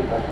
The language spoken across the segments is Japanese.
いた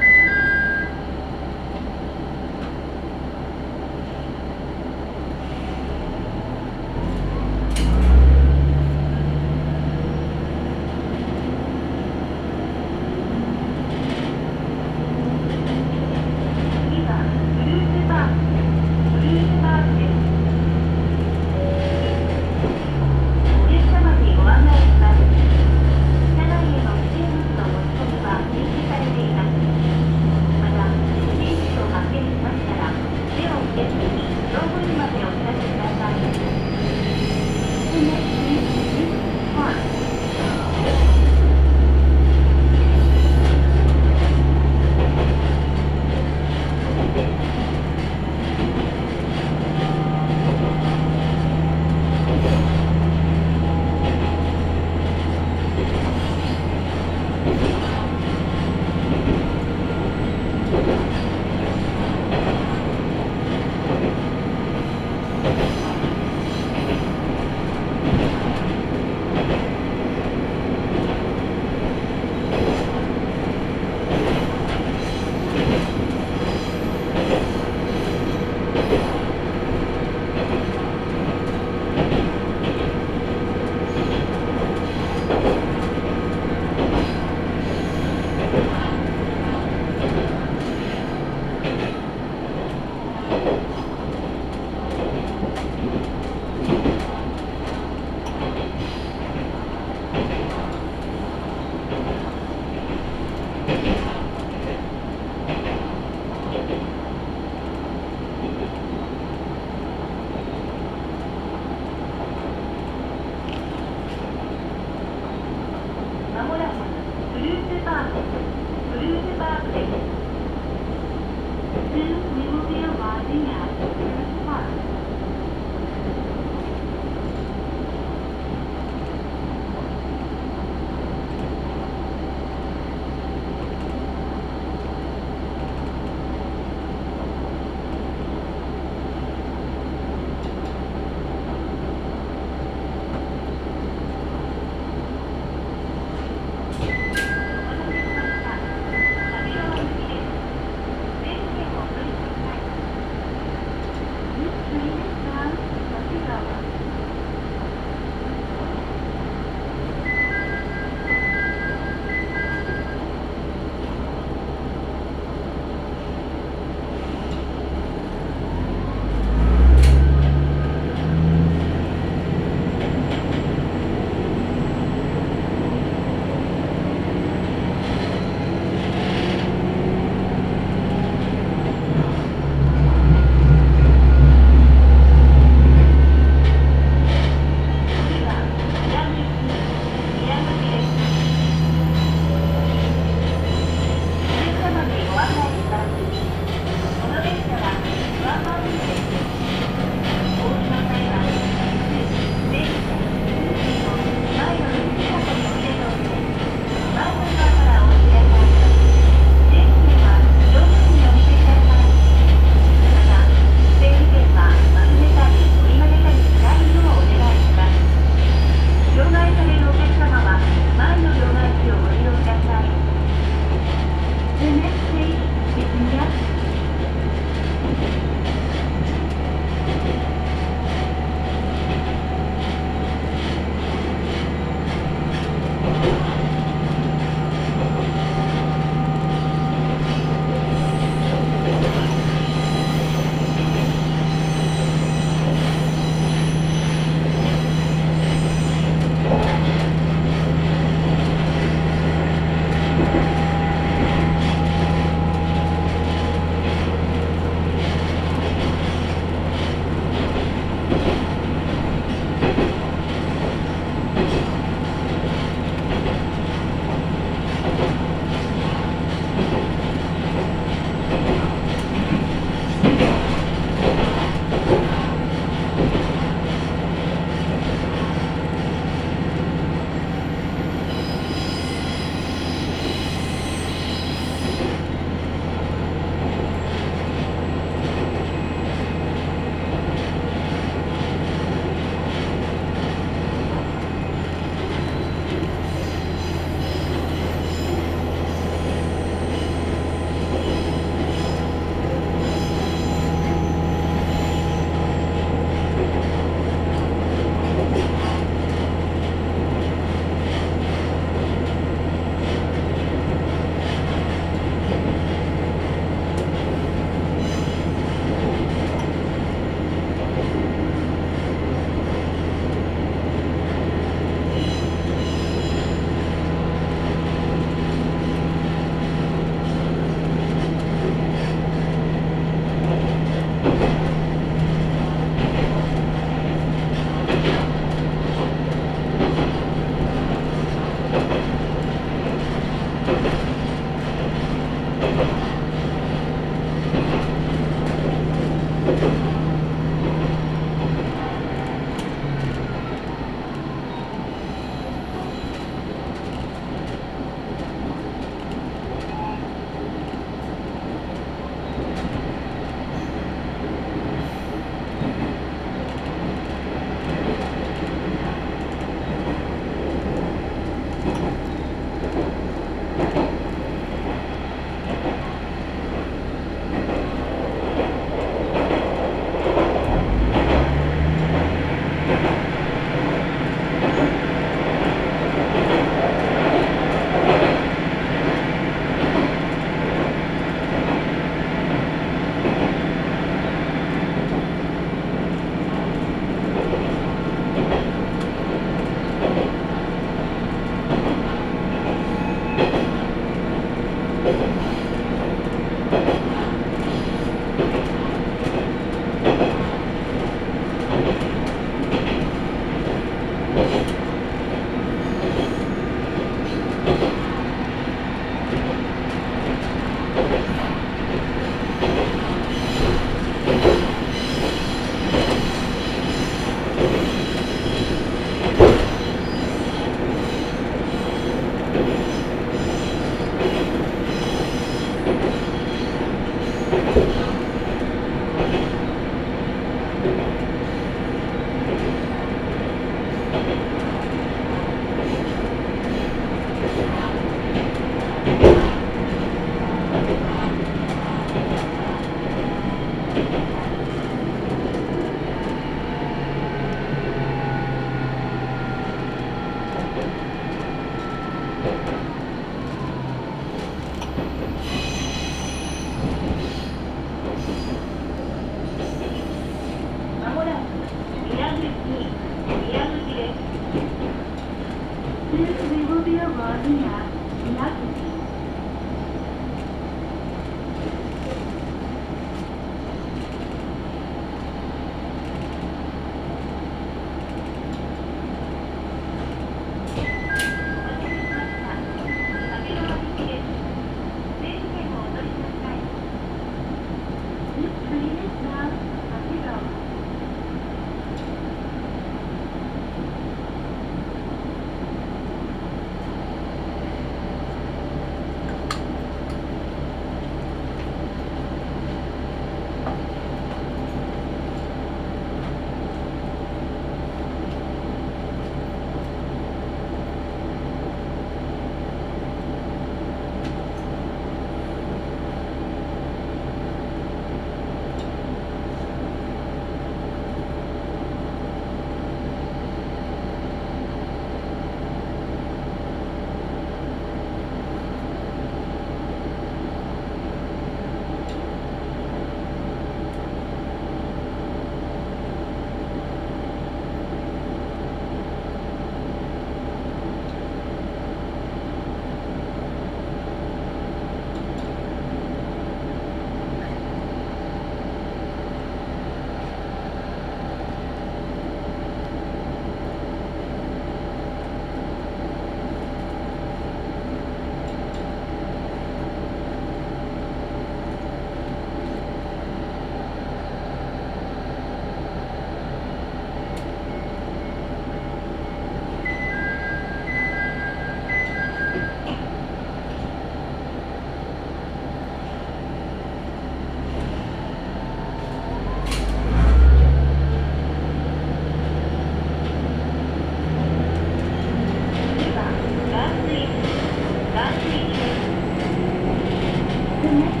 Thank you.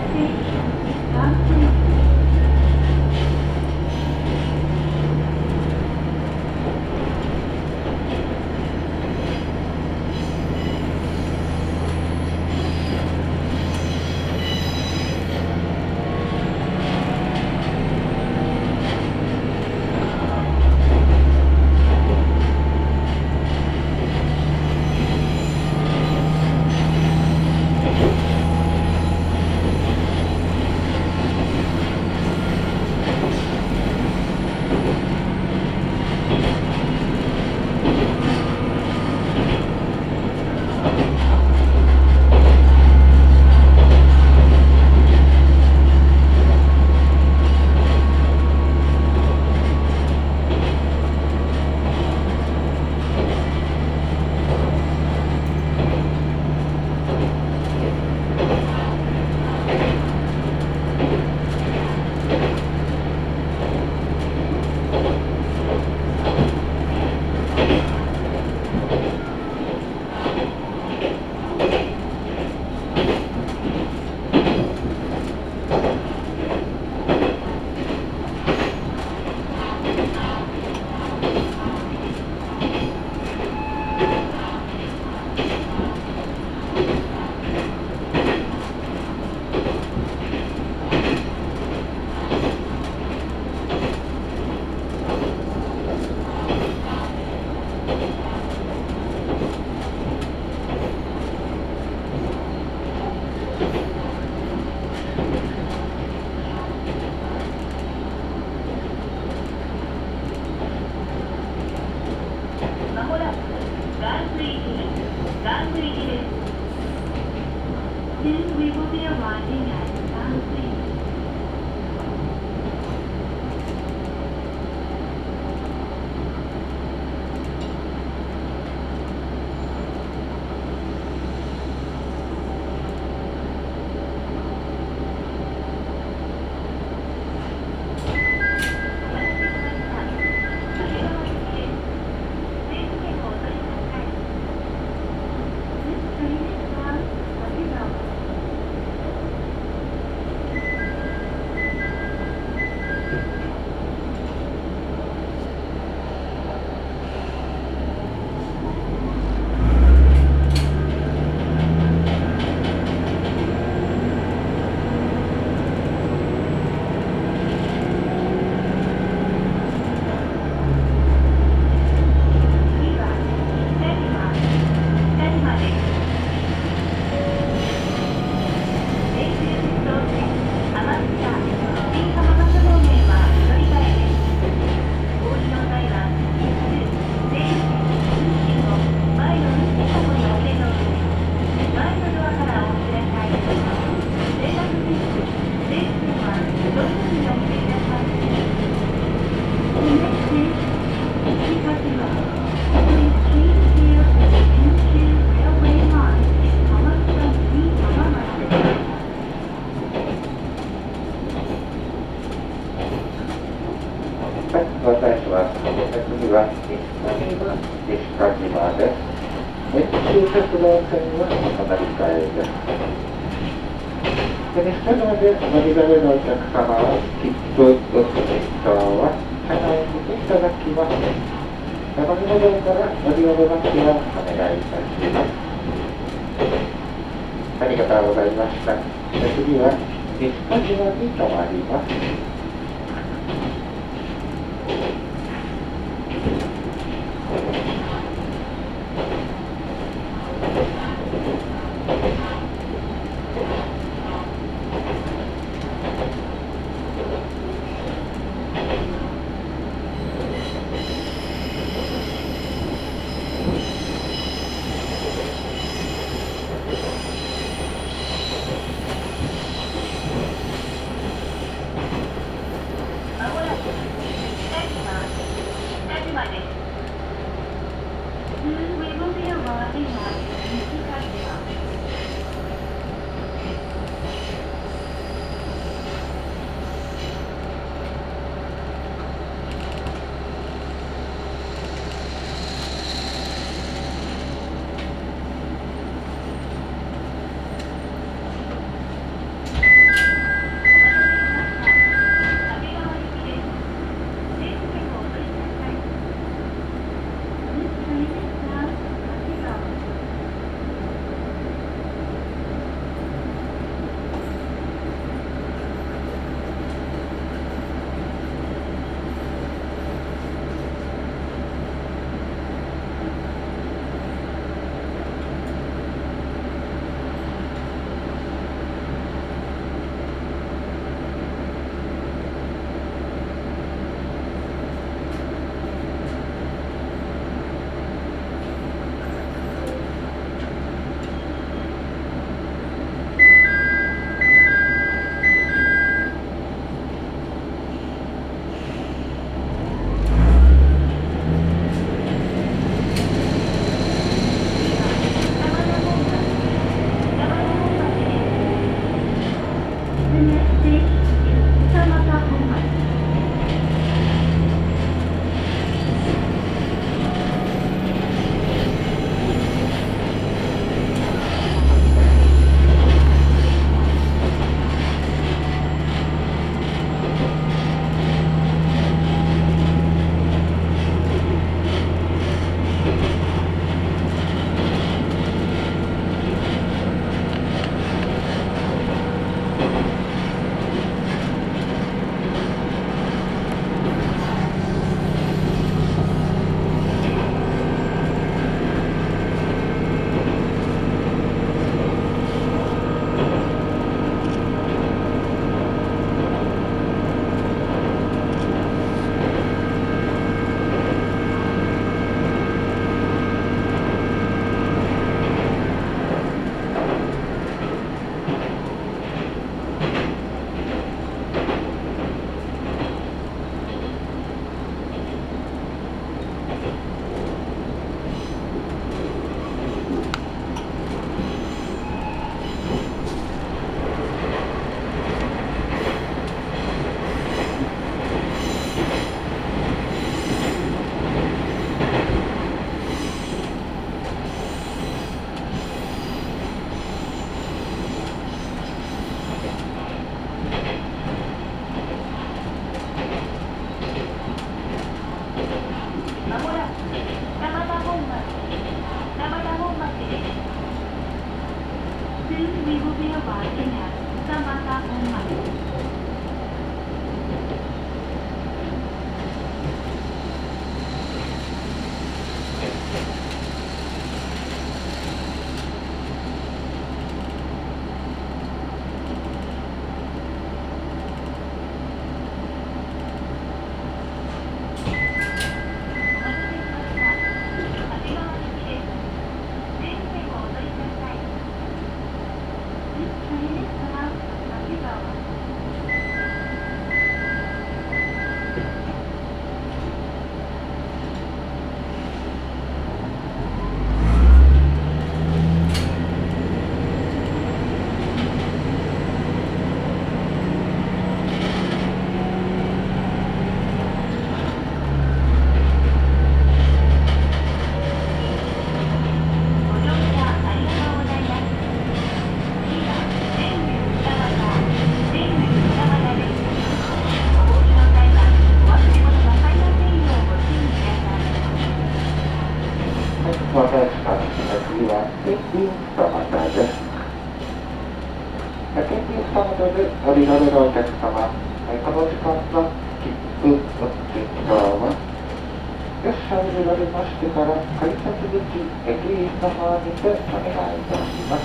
口駅員の方にてお願いいたします。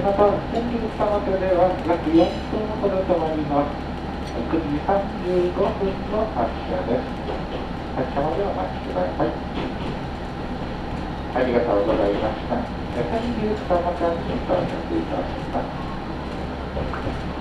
また、天気様とでは約4分ほど止まります。9時35分の発車です。発車までお待ちください。ありがとうございました。天気様からに到着いたします。